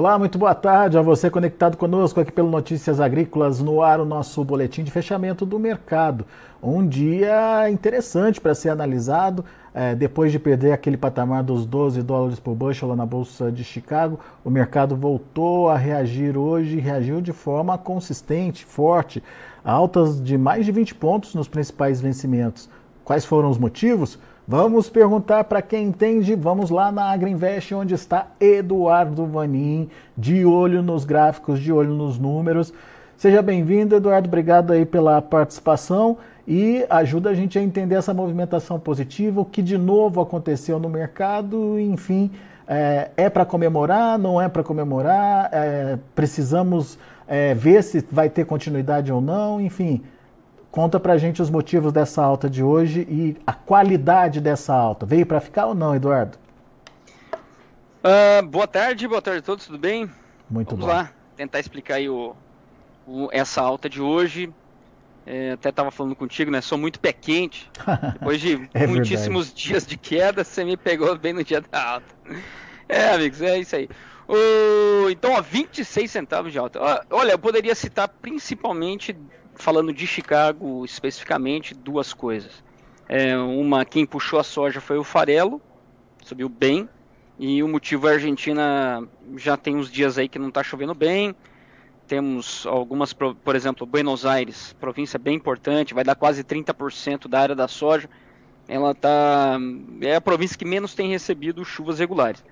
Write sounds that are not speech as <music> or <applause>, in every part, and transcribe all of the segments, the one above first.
Olá, muito boa tarde a você conectado conosco aqui pelo Notícias Agrícolas no ar, o nosso boletim de fechamento do mercado. Um dia interessante para ser analisado. É, depois de perder aquele patamar dos 12 dólares por bushel lá na Bolsa de Chicago, o mercado voltou a reagir hoje, reagiu de forma consistente, forte, altas de mais de 20 pontos nos principais vencimentos. Quais foram os motivos? Vamos perguntar para quem entende. Vamos lá na Agriinvest, onde está Eduardo Vanin, de olho nos gráficos, de olho nos números. Seja bem-vindo, Eduardo. Obrigado aí pela participação e ajuda a gente a entender essa movimentação positiva, o que de novo aconteceu no mercado, enfim, é, é para comemorar, não é para comemorar, é, precisamos é, ver se vai ter continuidade ou não, enfim. Conta pra gente os motivos dessa alta de hoje e a qualidade dessa alta. Veio para ficar ou não, Eduardo? Uh, boa tarde, boa tarde a todos, tudo bem? Muito Vamos bom. lá, tentar explicar aí o, o essa alta de hoje. É, até estava falando contigo, né? Sou muito pé quente. <laughs> Depois de é muitíssimos verdade. dias de queda, você me pegou bem no dia da alta. É, amigos, é isso aí. O, então, ó, 26 centavos de alta. Olha, eu poderia citar principalmente falando de Chicago especificamente, duas coisas. É, uma, quem puxou a soja foi o farelo, subiu bem, e o motivo é a Argentina já tem uns dias aí que não está chovendo bem. Temos algumas, por exemplo, Buenos Aires, província bem importante, vai dar quase 30% da área da soja. Ela tá é a província que menos tem recebido chuvas regulares.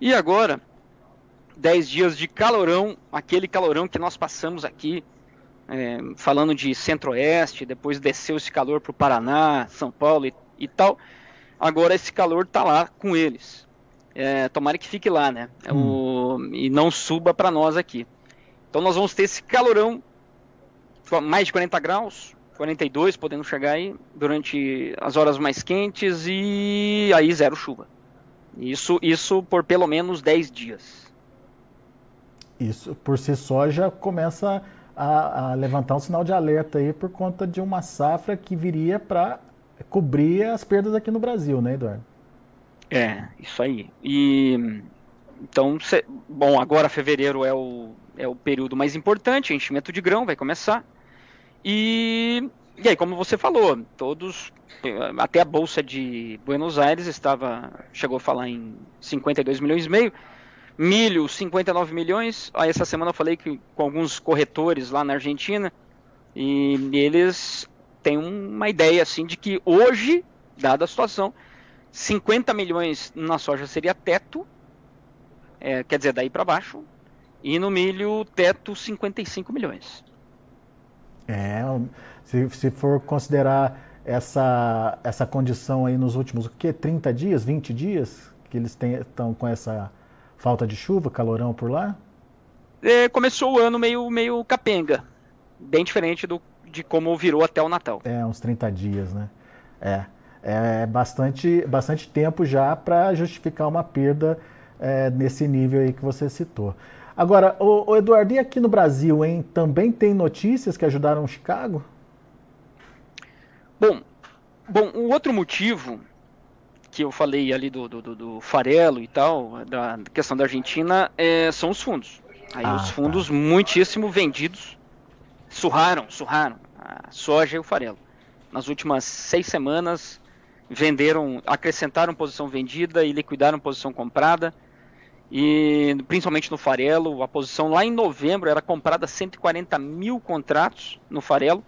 E agora, 10 dias de calorão, aquele calorão que nós passamos aqui, é, falando de centro-oeste, depois desceu esse calor para o Paraná, São Paulo e, e, tal. Agora esse calor está lá com eles. É, tomara que fique lá, né? Hum. O, e não suba para nós aqui. Então nós vamos ter esse calorão, mais de 40 graus, 42 podendo chegar aí, durante as horas mais quentes e aí zero chuva. Isso, isso por pelo menos 10 dias. Isso por si só já começa a, a, levantar um sinal de alerta aí por conta de uma safra que viria para cobrir as perdas aqui no Brasil, né, Eduardo? É, isso aí. E então, cê, bom, agora fevereiro é o, é o período mais importante, enchimento de grão vai começar. E, e aí, como você falou, todos, até a bolsa de Buenos Aires estava, chegou a falar em 52 milhões e meio. Milho, 59 milhões. Aí essa semana eu falei que com alguns corretores lá na Argentina e eles têm uma ideia assim de que hoje, dada a situação, 50 milhões na soja seria teto, é, quer dizer, daí para baixo, e no milho teto 55 milhões. É, se, se for considerar essa, essa condição aí nos últimos, o que, 30 dias, 20 dias, que eles estão com essa falta de chuva, calorão por lá? É, começou o ano meio, meio capenga. Bem diferente do, de como virou até o Natal. É, uns 30 dias, né? É. É bastante, bastante tempo já para justificar uma perda é, nesse nível aí que você citou. Agora, o, o Eduardo, e aqui no Brasil, hein? Também tem notícias que ajudaram Chicago? Bom, bom, um outro motivo que eu falei ali do, do, do farelo e tal, da questão da Argentina, é, são os fundos. Aí ah, os fundos tá. muitíssimo vendidos surraram, surraram a soja e o farelo. Nas últimas seis semanas venderam, acrescentaram posição vendida e liquidaram posição comprada. E principalmente no farelo, a posição lá em novembro era comprada 140 mil contratos no farelo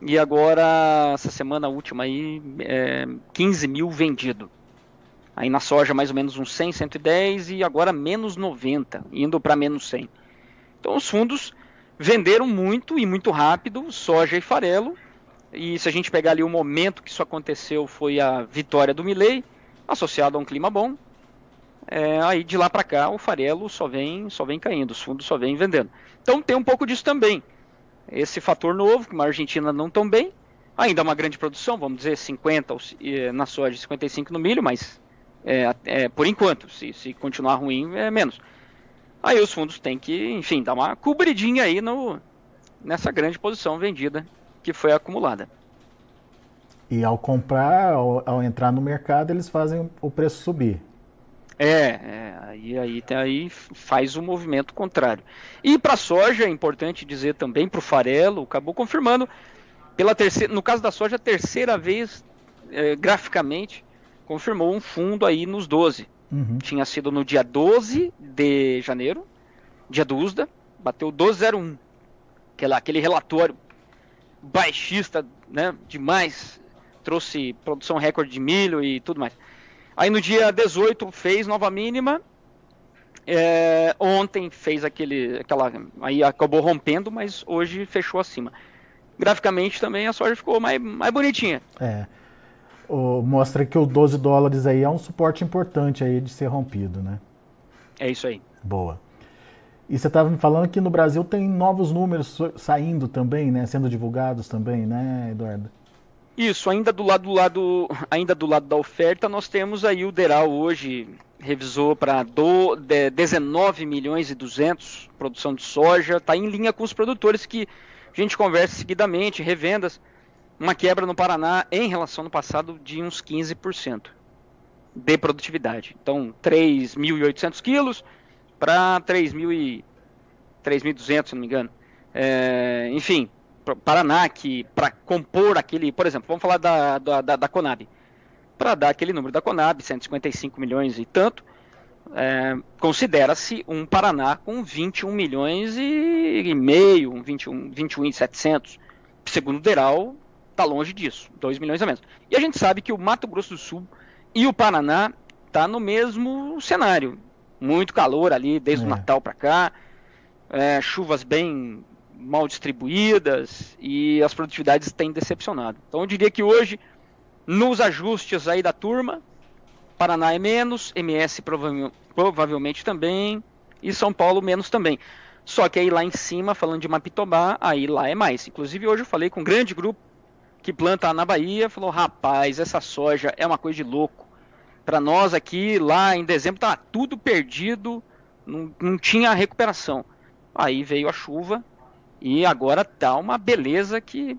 e agora, essa semana última aí, é, 15 mil vendido. Aí na soja mais ou menos uns 100, 110 e agora menos 90, indo para menos 100. Então os fundos venderam muito e muito rápido soja e farelo. E se a gente pegar ali o momento que isso aconteceu foi a vitória do Milley, associado a um clima bom. É, aí de lá para cá o farelo só vem, só vem caindo, os fundos só vêm vendendo. Então tem um pouco disso também esse fator novo, que uma Argentina não tão bem, ainda uma grande produção, vamos dizer 50 na soja, 55 no milho, mas é, é, por enquanto, se, se continuar ruim, é menos. Aí os fundos têm que, enfim, dar uma cobridinha aí no, nessa grande posição vendida que foi acumulada. E ao comprar, ao, ao entrar no mercado, eles fazem o preço subir. É, é aí, aí, aí faz o movimento contrário. E para a soja, é importante dizer também, para o farelo, acabou confirmando, pela terceira, no caso da soja, a terceira vez, é, graficamente, confirmou um fundo aí nos 12. Uhum. Tinha sido no dia 12 de janeiro, dia do USDA, bateu 1201. Aquela, aquele relatório baixista, né, demais, trouxe produção recorde de milho e tudo mais. Aí no dia 18 fez nova mínima. É, ontem fez aquele, aquela, aí acabou rompendo, mas hoje fechou acima. Graficamente também a soja ficou mais, mais bonitinha. É. O, mostra que o 12 dólares aí é um suporte importante aí de ser rompido, né? É isso aí. Boa. E você estava me falando que no Brasil tem novos números saindo também, né? Sendo divulgados também, né, Eduardo? Isso, ainda do lado, do lado, ainda do lado da oferta, nós temos aí o Deral hoje revisou para 19 milhões e 200 produção de soja, está em linha com os produtores que a gente conversa seguidamente, revendas, uma quebra no Paraná em relação ao passado de uns 15% de produtividade. Então, 3.800 quilos para 3.200, se não me engano. É, enfim, Paraná, que para compor aquele, por exemplo, vamos falar da, da, da, da Conab, para dar aquele número da Conab, 155 milhões e tanto, é, considera-se um Paraná com 21 milhões e, e meio, 21, 21 e 700. Segundo o Deral, está longe disso, 2 milhões a menos. E a gente sabe que o Mato Grosso do Sul e o Paraná tá no mesmo cenário. Muito calor ali desde é. o Natal para cá, é, chuvas bem mal distribuídas e as produtividades têm decepcionado. Então eu diria que hoje, nos ajustes aí da turma, Paraná é menos, MS prova provavelmente também, e São Paulo menos também. Só que aí lá em cima, falando de Mapitobá, aí lá é mais. Inclusive hoje eu falei com um grande grupo que planta na Bahia, falou, rapaz, essa soja é uma coisa de louco. Para nós aqui, lá em dezembro, tá tudo perdido, não, não tinha recuperação. Aí veio a chuva, e agora tá uma beleza que.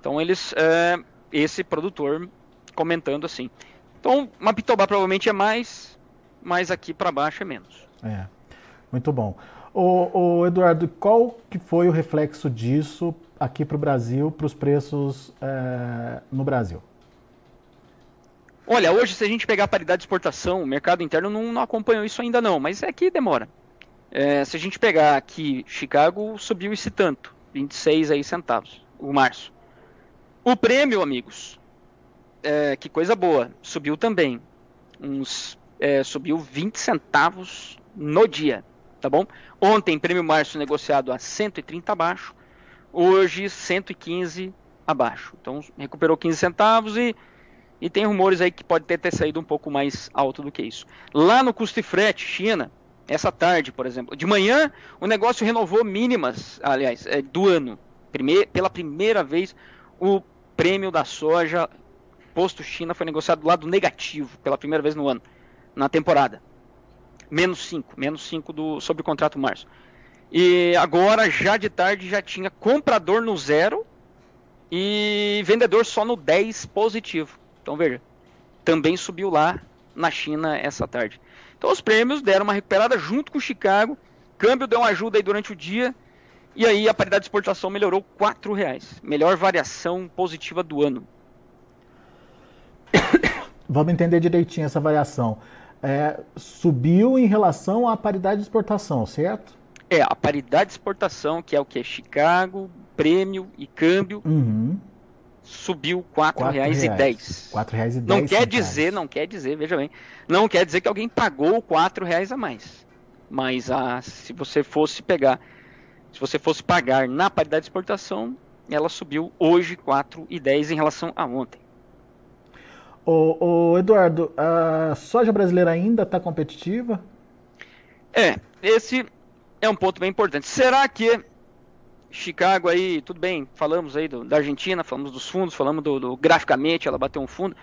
Então eles. É, esse produtor comentando assim. Então, Mapitobá provavelmente é mais, mas aqui para baixo é menos. É. Muito bom. O, o, Eduardo, qual que foi o reflexo disso aqui para o Brasil, para os preços é, no Brasil? Olha, hoje se a gente pegar a paridade de exportação, o mercado interno não, não acompanhou isso ainda não, mas é que demora. É, se a gente pegar aqui Chicago, subiu esse tanto, 26 aí centavos, o março. O prêmio, amigos, é, que coisa boa, subiu também. Uns, é, subiu 20 centavos no dia, tá bom? Ontem, prêmio março negociado a 130 abaixo, hoje 115 abaixo. Então, recuperou 15 centavos e, e tem rumores aí que pode ter, ter saído um pouco mais alto do que isso. Lá no custo e frete, China, essa tarde, por exemplo. De manhã, o negócio renovou mínimas, aliás, é, do ano. Primeir, pela primeira vez, o prêmio da soja posto China foi negociado do lado negativo, pela primeira vez no ano, na temporada. Menos 5, menos 5 do, sobre o contrato março. E agora, já de tarde, já tinha comprador no zero e vendedor só no 10 positivo. Então veja, também subiu lá na China essa tarde. Então os prêmios deram uma recuperada junto com o Chicago. Câmbio deu uma ajuda aí durante o dia. E aí a paridade de exportação melhorou R$ reais. Melhor variação positiva do ano. <coughs> Vamos entender direitinho essa variação. É, subiu em relação à paridade de exportação, certo? É, a paridade de exportação, que é o que? Chicago, prêmio e câmbio. Uhum subiu R$ 4,10. R$ 4,10. Não quer dizer, não quer dizer, veja bem, não quer dizer que alguém pagou R$ reais a mais. Mas ah, se você fosse pegar, se você fosse pagar na paridade de exportação, ela subiu hoje R$ 4,10 em relação a ontem. O, o Eduardo, a soja brasileira ainda está competitiva? É, esse é um ponto bem importante. Será que Chicago aí, tudo bem, falamos aí do, da Argentina, falamos dos fundos, falamos do, do, graficamente, ela bateu um fundo.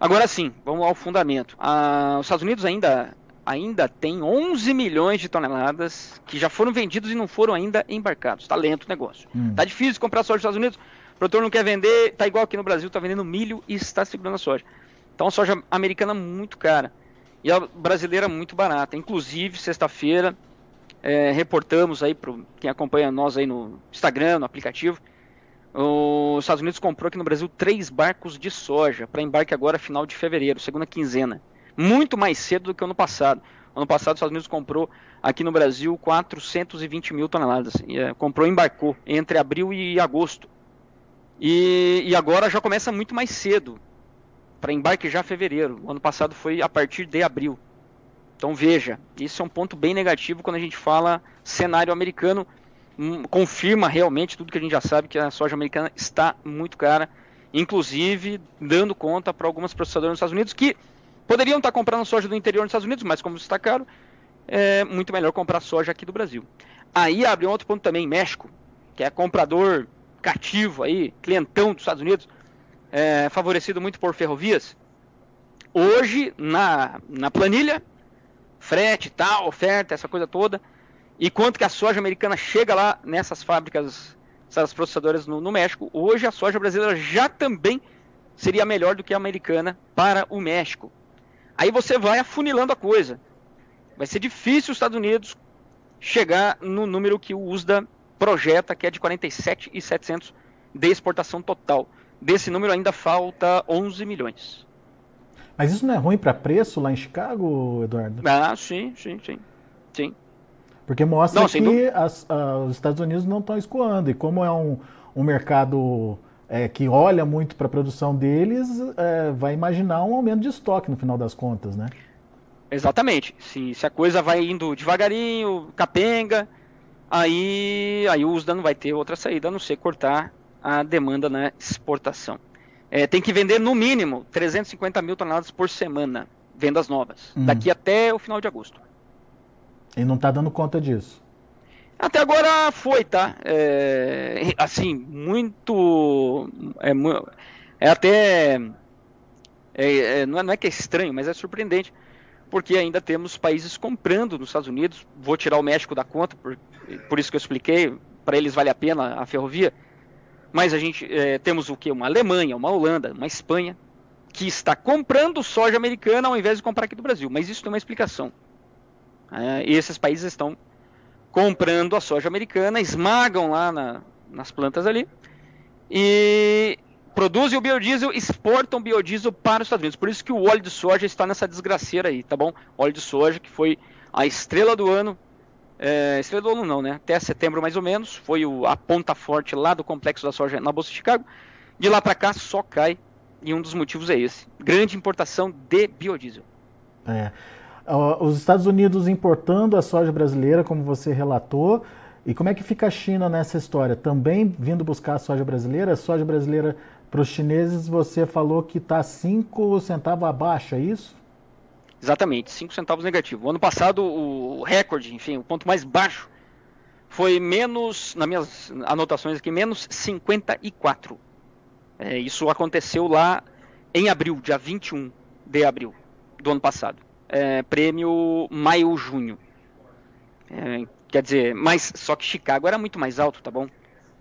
Agora sim, vamos ao fundamento. Ah, os Estados Unidos ainda, ainda tem 11 milhões de toneladas que já foram vendidos e não foram ainda embarcados. Tá lento o negócio. Hum. Tá difícil comprar soja nos Estados Unidos. O produtor não quer vender, tá igual aqui no Brasil, tá vendendo milho e está segurando a soja. Então a soja americana muito cara. e a brasileira muito barata. Inclusive, sexta-feira, é, reportamos aí para quem acompanha nós aí no Instagram, no aplicativo, os Estados Unidos comprou aqui no Brasil três barcos de soja para embarque agora final de fevereiro, segunda quinzena. Muito mais cedo do que ano passado. Ano passado, os Estados Unidos comprou aqui no Brasil 420 mil toneladas. É, comprou e embarcou entre abril e agosto. E, e agora já começa muito mais cedo. Para embarque já fevereiro. O ano passado foi a partir de abril. Então veja, isso é um ponto bem negativo quando a gente fala cenário americano. Hum, confirma realmente tudo que a gente já sabe que a soja americana está muito cara, inclusive dando conta para algumas processadoras nos Estados Unidos que poderiam estar comprando soja do interior nos Estados Unidos, mas como está caro, é muito melhor comprar soja aqui do Brasil. Aí abre um outro ponto também, México, que é comprador cativo aí, clientão dos Estados Unidos, é, favorecido muito por ferrovias. Hoje, na, na planilha, frete, tal, oferta, essa coisa toda, e quanto que a soja americana chega lá nessas fábricas, essas processadoras no, no México, hoje a soja brasileira já também seria melhor do que a americana para o México. Aí você vai afunilando a coisa. Vai ser difícil os Estados Unidos chegar no número que o USDA projeta, que é de 47,700 de exportação total. Desse número ainda falta 11 milhões. Mas isso não é ruim para preço lá em Chicago, Eduardo? Ah, sim, sim, sim. Sim. Porque mostra não, que as, os Estados Unidos não estão escoando. E como é um, um mercado é, que olha muito para a produção deles, é, vai imaginar um aumento de estoque no final das contas, né? Exatamente. Se, se a coisa vai indo devagarinho, capenga, aí, aí o USDA não vai ter outra saída a não ser cortar a demanda na exportação. É, tem que vender no mínimo 350 mil toneladas por semana, vendas novas, hum. daqui até o final de agosto. E não está dando conta disso. Até agora foi, tá? É, assim, muito. É, é até. É, é, não, é, não é que é estranho, mas é surpreendente. Porque ainda temos países comprando nos Estados Unidos. Vou tirar o México da conta, por, por isso que eu expliquei. Para eles vale a pena a ferrovia. Mas a gente é, temos o que? Uma Alemanha, uma Holanda, uma Espanha, que está comprando soja americana ao invés de comprar aqui do Brasil. Mas isso tem uma explicação. É, esses países estão comprando a soja americana, esmagam lá na, nas plantas ali e produzem o biodiesel, exportam biodiesel para os Estados Unidos. Por isso que o óleo de soja está nessa desgraceira aí, tá bom? Óleo de soja que foi a estrela do ano, é, estrela do ano não, né? Até setembro mais ou menos, foi o, a ponta forte lá do complexo da soja na Bolsa de Chicago. De lá para cá só cai e um dos motivos é esse: grande importação de biodiesel. É os Estados Unidos importando a soja brasileira, como você relatou. E como é que fica a China nessa história? Também vindo buscar a soja brasileira? A soja brasileira para os chineses, você falou que está 5 centavos abaixo, é isso? Exatamente, 5 centavos negativo. O ano passado, o recorde, enfim, o ponto mais baixo, foi menos, nas minhas anotações aqui, menos 54. É, isso aconteceu lá em abril, dia 21 de abril do ano passado é, prêmio maio-junho. É, quer dizer, mas só que Chicago era muito mais alto, tá bom?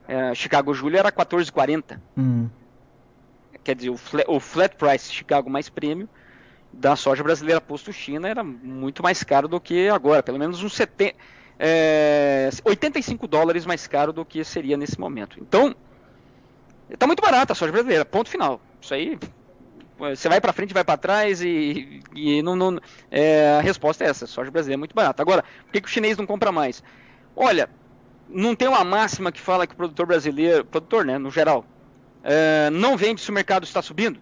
É, Chicago-julho era 14,40. Uhum. Quer dizer, o flat, o flat price Chicago mais prêmio da soja brasileira posto China era muito mais caro do que agora, pelo menos uns 70, é, 85 dólares mais caro do que seria nesse momento. Então, está muito barata a soja brasileira, ponto final. Isso aí você vai para frente, vai para trás e, e não, não é, a resposta é essa: soja brasileira é muito barata. Agora, por que, que o chinês não compra mais? Olha, não tem uma máxima que fala que o produtor brasileiro, produtor, né, no geral, é, não vende se o mercado está subindo?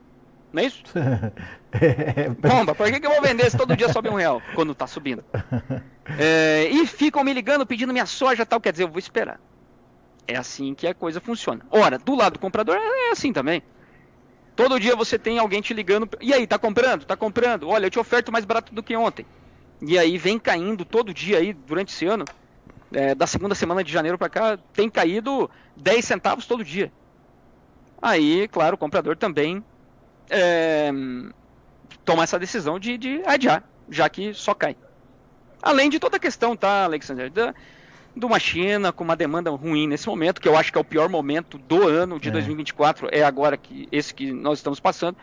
Não é isso? <laughs> Bomba, por que, que eu vou vender se todo dia sobe um real quando está subindo? É, e ficam me ligando pedindo minha soja tal, quer dizer, eu vou esperar. É assim que a coisa funciona. Ora, do lado do comprador é assim também. Todo dia você tem alguém te ligando. E aí, tá comprando? Tá comprando? Olha, eu te oferto mais barato do que ontem. E aí vem caindo todo dia aí durante esse ano. É, da segunda semana de janeiro para cá, tem caído 10 centavos todo dia. Aí, claro, o comprador também é, toma essa decisão de, de adiar, já que só cai. Além de toda a questão, tá, Alexander? Da, de uma China com uma demanda ruim nesse momento, que eu acho que é o pior momento do ano de é. 2024, é agora que esse que nós estamos passando.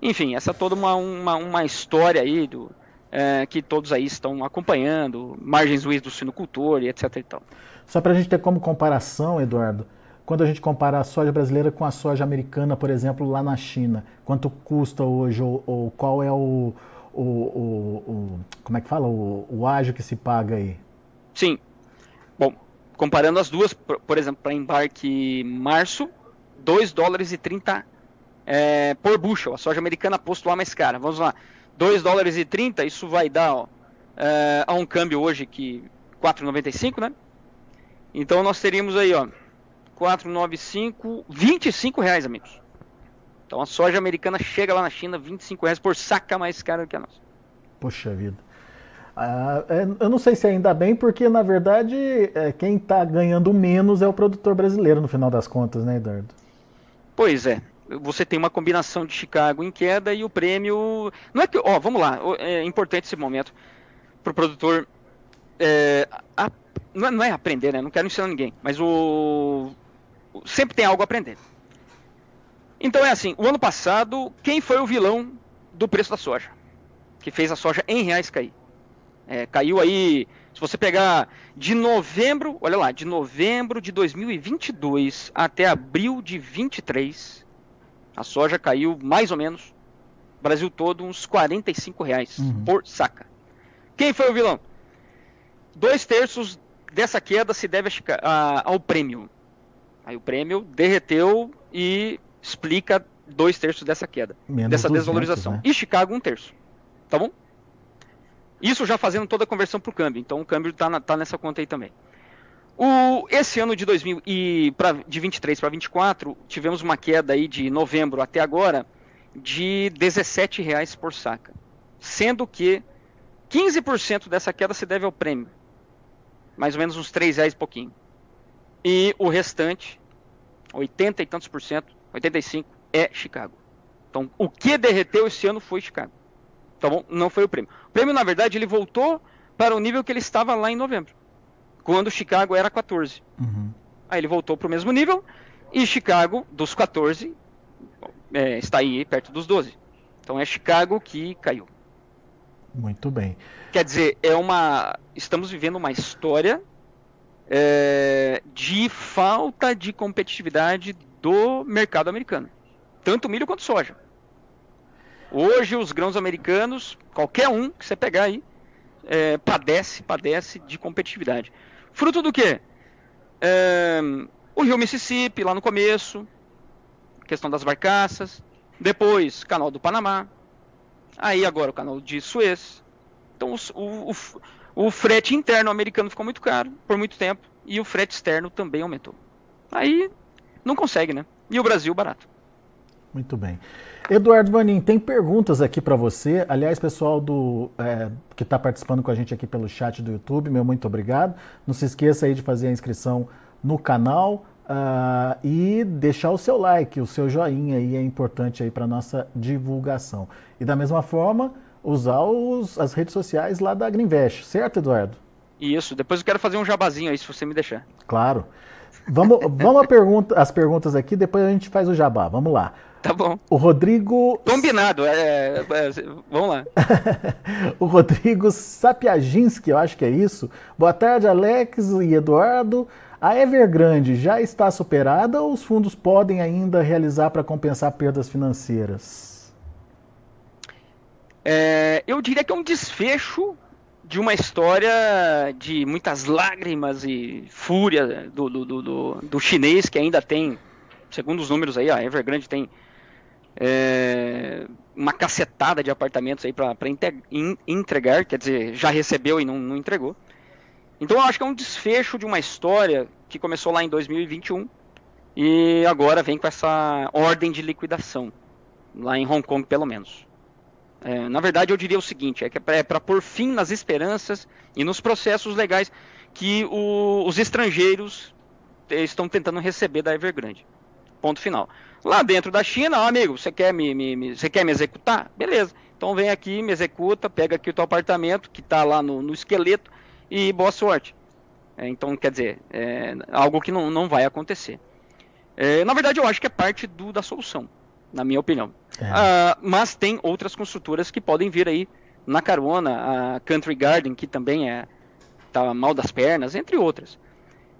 Enfim, essa é toda uma, uma, uma história aí do, é, que todos aí estão acompanhando, margens ruins do sinocultor e etc. E tal. Só para a gente ter como comparação, Eduardo, quando a gente compara a soja brasileira com a soja americana, por exemplo, lá na China, quanto custa hoje ou, ou qual é o, o, o, o, como é que fala, o, o ágio que se paga aí? Sim. Bom, comparando as duas, por, por exemplo, para embarque março, 2 dólares e 30 é, por bushel. A soja americana posto lá mais cara. Vamos lá. 2 dólares e 30, isso vai dar ó, é, a um câmbio hoje que 4,95, né? Então nós teríamos aí, ó, 495, 25 reais, amigos. Então a soja americana chega lá na China 25 reais por saca mais cara do que a nossa. Poxa vida. Ah, é, eu não sei se ainda bem, porque na verdade é, quem está ganhando menos é o produtor brasileiro no final das contas, né, Eduardo? Pois é. Você tem uma combinação de Chicago em queda e o prêmio. Não é que. Ó, vamos lá. É importante esse momento para o produtor. É, a, não, é, não é aprender, né? Não quero ensinar ninguém. Mas o, sempre tem algo a aprender. Então é assim, o ano passado, quem foi o vilão do preço da soja? Que fez a soja em reais cair. É, caiu aí, se você pegar de novembro, olha lá, de novembro de 2022 até abril de 23, a soja caiu mais ou menos, Brasil todo, uns 45 reais uhum. por saca. Quem foi o vilão? Dois terços dessa queda se deve a, a, ao prêmio. Aí o prêmio derreteu e explica dois terços dessa queda, Menos dessa 200, desvalorização. Né? E Chicago um terço. Tá bom? Isso já fazendo toda a conversão para o câmbio. Então o câmbio está tá nessa conta aí também. O, esse ano de 2000 e pra, de 23 para 24 tivemos uma queda aí de novembro até agora de 17 reais por saca, sendo que 15% dessa queda se deve ao prêmio, mais ou menos uns 3 reais e pouquinho. E o restante, 80 e tantos por cento, 85, é Chicago. Então, o que derreteu esse ano foi Chicago. Tá bom? Não foi o prêmio. O prêmio, na verdade, ele voltou para o nível que ele estava lá em novembro, quando Chicago era 14. Uhum. Aí ele voltou para o mesmo nível e Chicago, dos 14, é, está aí perto dos 12. Então é Chicago que caiu. Muito bem. Quer dizer, é uma. Estamos vivendo uma história é, de falta de competitividade do mercado americano, tanto milho quanto soja. Hoje os grãos americanos, qualquer um que você pegar aí, é, padece, padece de competitividade. Fruto do quê? É, o rio Mississippi lá no começo, questão das barcaças, depois canal do Panamá, aí agora o canal de Suez. Então o, o, o frete interno americano ficou muito caro por muito tempo e o frete externo também aumentou. Aí não consegue, né? E o Brasil barato. Muito bem. Eduardo Vanin, tem perguntas aqui para você. Aliás, pessoal do é, que está participando com a gente aqui pelo chat do YouTube, meu muito obrigado. Não se esqueça aí de fazer a inscrição no canal uh, e deixar o seu like, o seu joinha aí é importante aí para nossa divulgação. E da mesma forma, usar os, as redes sociais lá da Greenvest, certo, Eduardo? Isso, depois eu quero fazer um jabazinho aí, se você me deixar. Claro. Vamos, <laughs> vamos a pergunta, as perguntas aqui, depois a gente faz o jabá. Vamos lá. Tá bom. O Rodrigo. Combinado, é, é, vamos lá. <laughs> o Rodrigo Sapiaginski, eu acho que é isso. Boa tarde, Alex e Eduardo. A Evergrande já está superada ou os fundos podem ainda realizar para compensar perdas financeiras? É, eu diria que é um desfecho de uma história de muitas lágrimas e fúria do, do, do, do chinês que ainda tem, segundo os números aí, a Evergrande tem é, uma cacetada de apartamentos aí para entregar, quer dizer, já recebeu e não, não entregou. Então eu acho que é um desfecho de uma história que começou lá em 2021 e agora vem com essa ordem de liquidação, lá em Hong Kong pelo menos. É, na verdade, eu diria o seguinte: é que é para pôr fim nas esperanças e nos processos legais que o, os estrangeiros estão tentando receber da Evergrande. Ponto final. Lá dentro da China, ó, amigo, você quer me, me, me, você quer me executar? Beleza. Então vem aqui, me executa, pega aqui o teu apartamento que está lá no, no, esqueleto e boa sorte. É, então, quer dizer, é algo que não, não vai acontecer. É, na verdade, eu acho que é parte do, da solução, na minha opinião. É. Uh, mas tem outras construtoras que podem vir aí na carona, a Country Garden, que também é tá mal das pernas, entre outras.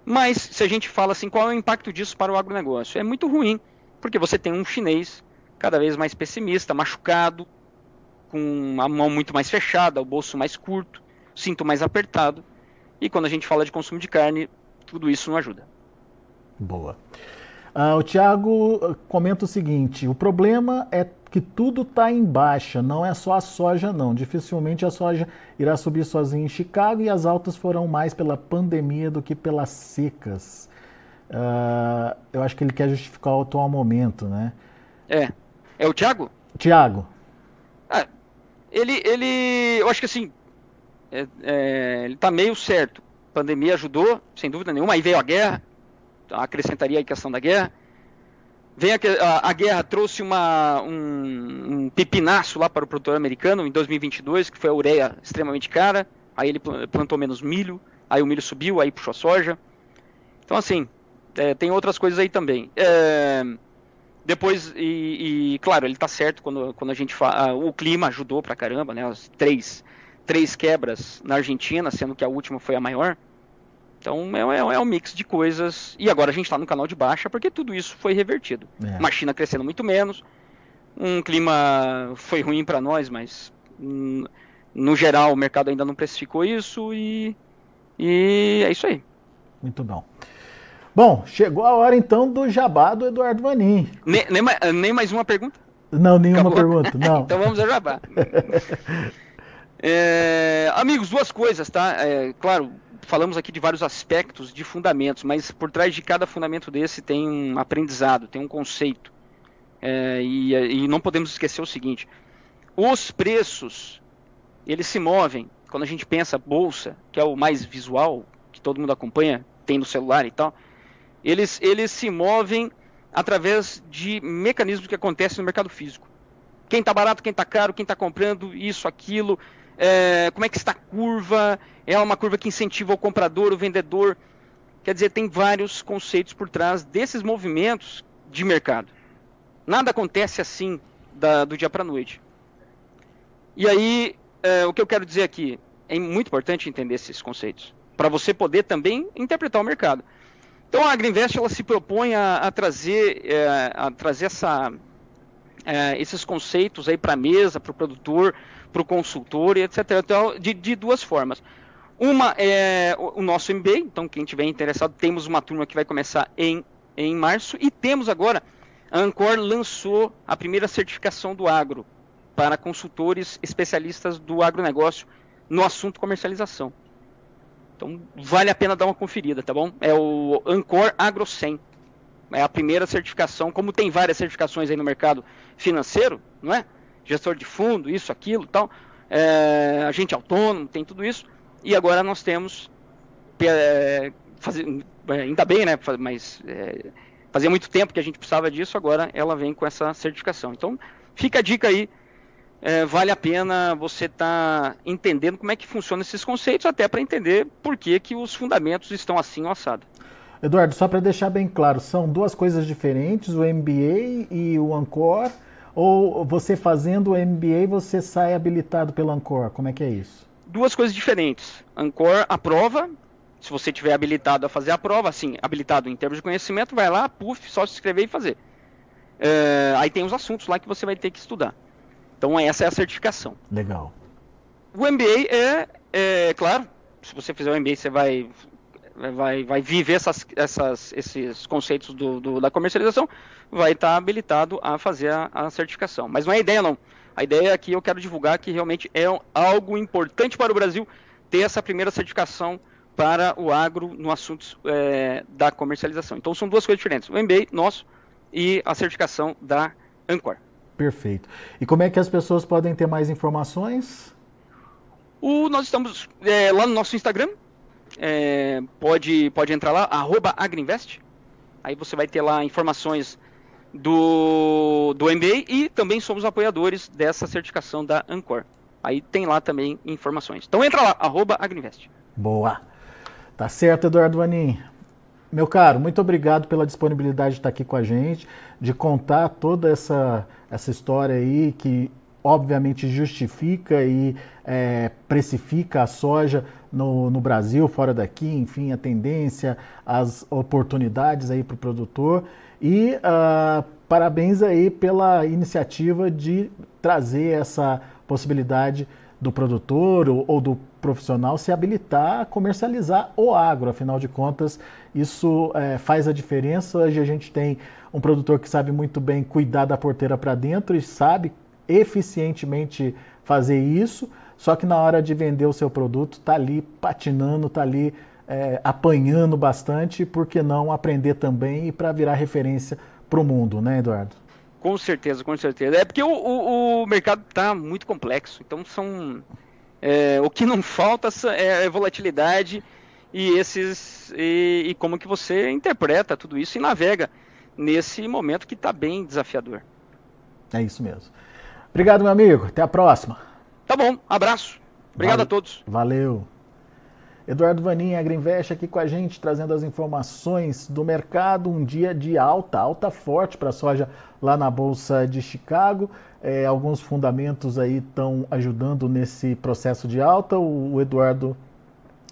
Mas se a gente fala assim, qual é o impacto disso para o agronegócio? É muito ruim, porque você tem um chinês cada vez mais pessimista, machucado, com a mão muito mais fechada, o bolso mais curto, cinto mais apertado. E quando a gente fala de consumo de carne, tudo isso não ajuda. Boa. Uh, o Tiago ah, comenta o seguinte: o problema é que tudo está em baixa, não é só a soja, não. Dificilmente a soja irá subir sozinha em Chicago e as altas foram mais pela pandemia do que pelas secas. Uh, eu acho que ele quer justificar o atual momento, né? É. É o? Tiago. Ah, ele, ele. Eu acho que assim. É, é, ele está meio certo. A pandemia ajudou, sem dúvida nenhuma. Aí veio a guerra acrescentaria a questão da guerra. Vem a, a, a guerra trouxe uma, um, um pipinaço lá para o produtor americano em 2022, que foi a ureia extremamente cara. Aí ele plantou menos milho, aí o milho subiu, aí puxou a soja. Então, assim, é, tem outras coisas aí também. É, depois, e, e, claro, ele está certo quando, quando a gente fala. O clima ajudou pra caramba, né? As três, três quebras na Argentina, sendo que a última foi a maior. Então é, é, é, um mix de coisas. E agora a gente está no canal de baixa porque tudo isso foi revertido. É. Uma China crescendo muito menos, um clima foi ruim para nós, mas hum, no geral o mercado ainda não precificou isso e, e é isso aí. Muito bom. Bom, chegou a hora então do jabá do Eduardo Vanin. Nem, nem, nem mais uma pergunta? Não, nenhuma Acabou? pergunta, não. <laughs> então vamos ao jabá. <laughs> é, amigos, duas coisas, tá? É, claro, falamos aqui de vários aspectos de fundamentos, mas por trás de cada fundamento desse tem um aprendizado, tem um conceito. É, e, e, não podemos esquecer o seguinte: os preços eles se movem. Quando a gente pensa bolsa, que é o mais visual, que todo mundo acompanha, tem no celular e tal, eles, eles se movem através de mecanismos que acontecem no mercado físico. Quem está barato, quem está caro, quem está comprando isso, aquilo, é, como é que está a curva, é uma curva que incentiva o comprador, o vendedor. Quer dizer, tem vários conceitos por trás desses movimentos de mercado. Nada acontece assim da, do dia para a noite. E aí, é, o que eu quero dizer aqui, é muito importante entender esses conceitos, para você poder também interpretar o mercado. Então a Agriinvest se propõe a, a trazer, é, a trazer essa, é, esses conceitos aí para a mesa, para o produtor, para o consultor, etc. Então, de, de duas formas. Uma é o nosso MBA, então quem tiver interessado, temos uma turma que vai começar em, em março e temos agora, a Ancor lançou a primeira certificação do agro para consultores especialistas do agronegócio no assunto comercialização. Então vale a pena dar uma conferida, tá bom? É o Ancor Agro 100. É a primeira certificação, como tem várias certificações aí no mercado financeiro, não é? Gestor de fundo, isso, aquilo, tal. É, agente autônomo, tem tudo isso e agora nós temos, é, ainda bem, né? Mas é, fazia muito tempo que a gente precisava disso, agora ela vem com essa certificação. Então, fica a dica aí. Vale a pena você estar tá entendendo como é que funcionam esses conceitos, até para entender por que, que os fundamentos estão assim ou assado. Eduardo, só para deixar bem claro, são duas coisas diferentes, o MBA e o Ancor, ou você fazendo o MBA você sai habilitado pelo Ancor? Como é que é isso? duas coisas diferentes. Ancor, a prova, se você tiver habilitado a fazer a prova, assim, habilitado em termos de conhecimento, vai lá, puf, só se inscrever e fazer. É, aí tem os assuntos lá que você vai ter que estudar. Então essa é a certificação. Legal. O MBA é, é claro, se você fizer o MBA, você vai vai, vai viver essas, essas, esses conceitos do, do, da comercialização, vai estar habilitado a fazer a, a certificação. Mas não é ideia não. A ideia aqui eu quero divulgar que realmente é algo importante para o Brasil ter essa primeira certificação para o agro no assunto é, da comercialização. Então são duas coisas diferentes: o MBA nosso e a certificação da Ancor. Perfeito. E como é que as pessoas podem ter mais informações? O, nós estamos é, lá no nosso Instagram. É, pode, pode entrar lá, Agriinvest. Aí você vai ter lá informações do, do MBA e também somos apoiadores dessa certificação da Ancor. Aí tem lá também informações. Então entra lá, arroba Agrinvest. Boa. Tá certo, Eduardo Vanin. Meu caro, muito obrigado pela disponibilidade de estar aqui com a gente, de contar toda essa, essa história aí que obviamente justifica e é, precifica a soja no, no, Brasil, fora daqui, enfim, a tendência, as oportunidades aí para o produtor. E uh, parabéns aí pela iniciativa de trazer essa possibilidade do produtor ou, ou, do profissional se habilitar a comercializar o agro. Afinal de contas, isso é, faz a diferença. Hoje a gente tem um produtor que sabe muito bem cuidar da porteira para dentro e sabe eficientemente fazer isso, só que na hora de vender o seu produto está ali patinando, está ali é, apanhando bastante, por que não aprender também e para virar referência para o mundo, né, Eduardo? Com certeza, com certeza. É porque o, o, o mercado está muito complexo. Então são. É, o que não falta é volatilidade e esses. E, e, como que você interpreta tudo isso e navega nesse momento que está bem desafiador. É isso mesmo. Obrigado, meu amigo. Até a próxima. Tá bom, abraço. Obrigado a todos. Valeu. Eduardo Vanin, Agriinvest, aqui com a gente, trazendo as informações do mercado. Um dia de alta, alta forte para a soja lá na Bolsa de Chicago. É, alguns fundamentos aí estão ajudando nesse processo de alta. O, o Eduardo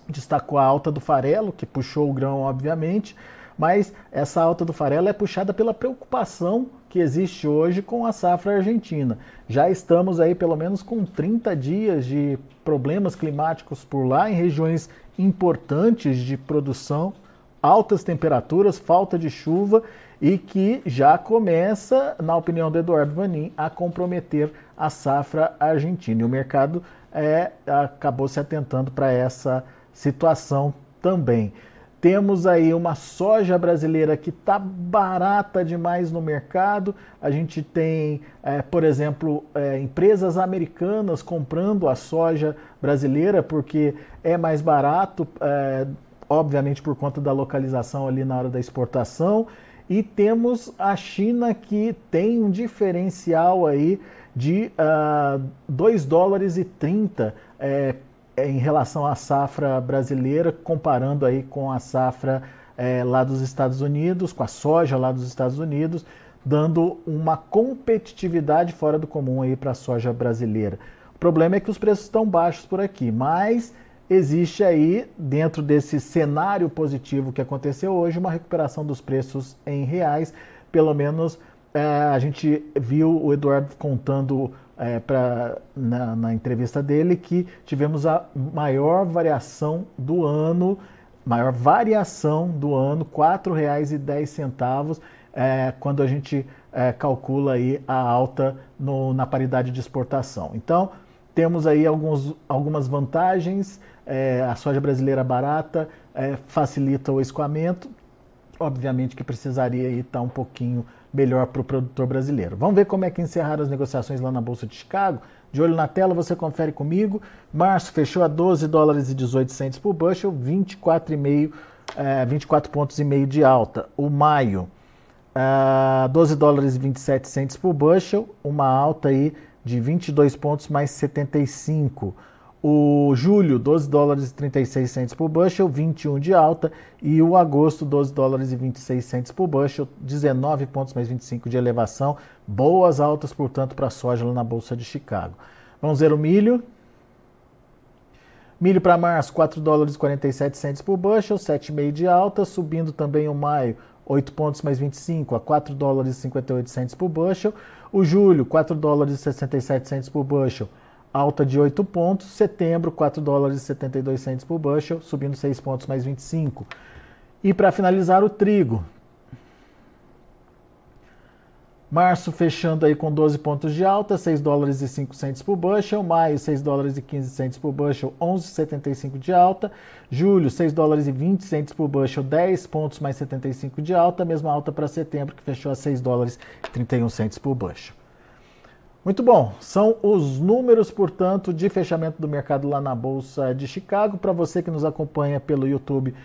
destacou a alta do farelo, que puxou o grão, obviamente, mas essa alta do farelo é puxada pela preocupação que existe hoje com a safra argentina. Já estamos aí pelo menos com 30 dias de problemas climáticos por lá em regiões importantes de produção, altas temperaturas, falta de chuva e que já começa, na opinião do Eduardo Vanin, a comprometer a safra argentina. E o mercado é, acabou se atentando para essa situação também. Temos aí uma soja brasileira que está barata demais no mercado. A gente tem, é, por exemplo, é, empresas americanas comprando a soja brasileira porque é mais barato, é, obviamente por conta da localização ali na hora da exportação. E temos a China que tem um diferencial aí de uh, ah, 2 dólares e 30 é, em relação à safra brasileira, comparando aí com a safra é, lá dos Estados Unidos, com a soja lá dos Estados Unidos, dando uma competitividade fora do comum aí para a soja brasileira. O problema é que os preços estão baixos por aqui, mas existe aí, dentro desse cenário positivo que aconteceu hoje, uma recuperação dos preços em reais. Pelo menos é, a gente viu o Eduardo contando é, pra, na, na, entrevista dele que tivemos a maior variação do ano, maior variação do ano, R$ 4,10 é, quando a gente é, calcula aí a alta no, na paridade de exportação. Então, temos aí alguns, algumas vantagens, é, a soja brasileira barata é, facilita o escoamento, obviamente que precisaria estar um pouquinho melhor para o produtor brasileiro. Vamos ver como é que encerraram as negociações lá na Bolsa de Chicago. De olho na tela, você confere comigo. Março fechou a 12 dólares e 18 centes por bushel, 24,5 é, 24 pontos e meio de alta. O maio, é, 12 dólares e 27 centes por bushel, uma alta aí de 22 pontos mais 75. O julho, 12 dólares e 36 centos por bushel, 21 de alta. E o agosto, 12 dólares e 26 centos por bushel, 19 pontos mais 25 de elevação. Boas altas, portanto, para a soja lá na Bolsa de Chicago. Vamos ver o milho. Milho para março, 4 dólares e 47 centos por bushel, 7,5 de alta. Subindo também o maio, 8 pontos mais 25 a 4 dólares e 58 centos por bushel. O julho, 4 dólares e 67 centos por bushel alta de 8 pontos. Setembro, 4 dólares e 72 centos por bushel, subindo 6 pontos mais 25. E para finalizar, o trigo. Março fechando aí com 12 pontos de alta, 6 dólares e 5 centos por bushel. Maio, 6 dólares e 15 centos por bushel, 11,75 de alta. Julho, 6 dólares e 20 centos por bushel, 10 pontos mais 75 de alta. Mesma alta para setembro, que fechou a 6 dólares e 31 centos por bushel. Muito bom, são os números, portanto, de fechamento do mercado lá na Bolsa de Chicago. Para você que nos acompanha pelo YouTube,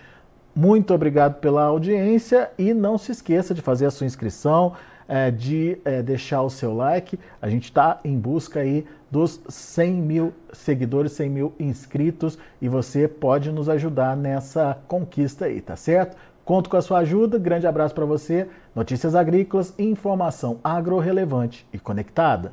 muito obrigado pela audiência e não se esqueça de fazer a sua inscrição, é, de é, deixar o seu like. A gente está em busca aí dos 100 mil seguidores, 100 mil inscritos e você pode nos ajudar nessa conquista aí, tá certo? Conto com a sua ajuda, grande abraço para você. Notícias agrícolas, informação agro relevante e conectada.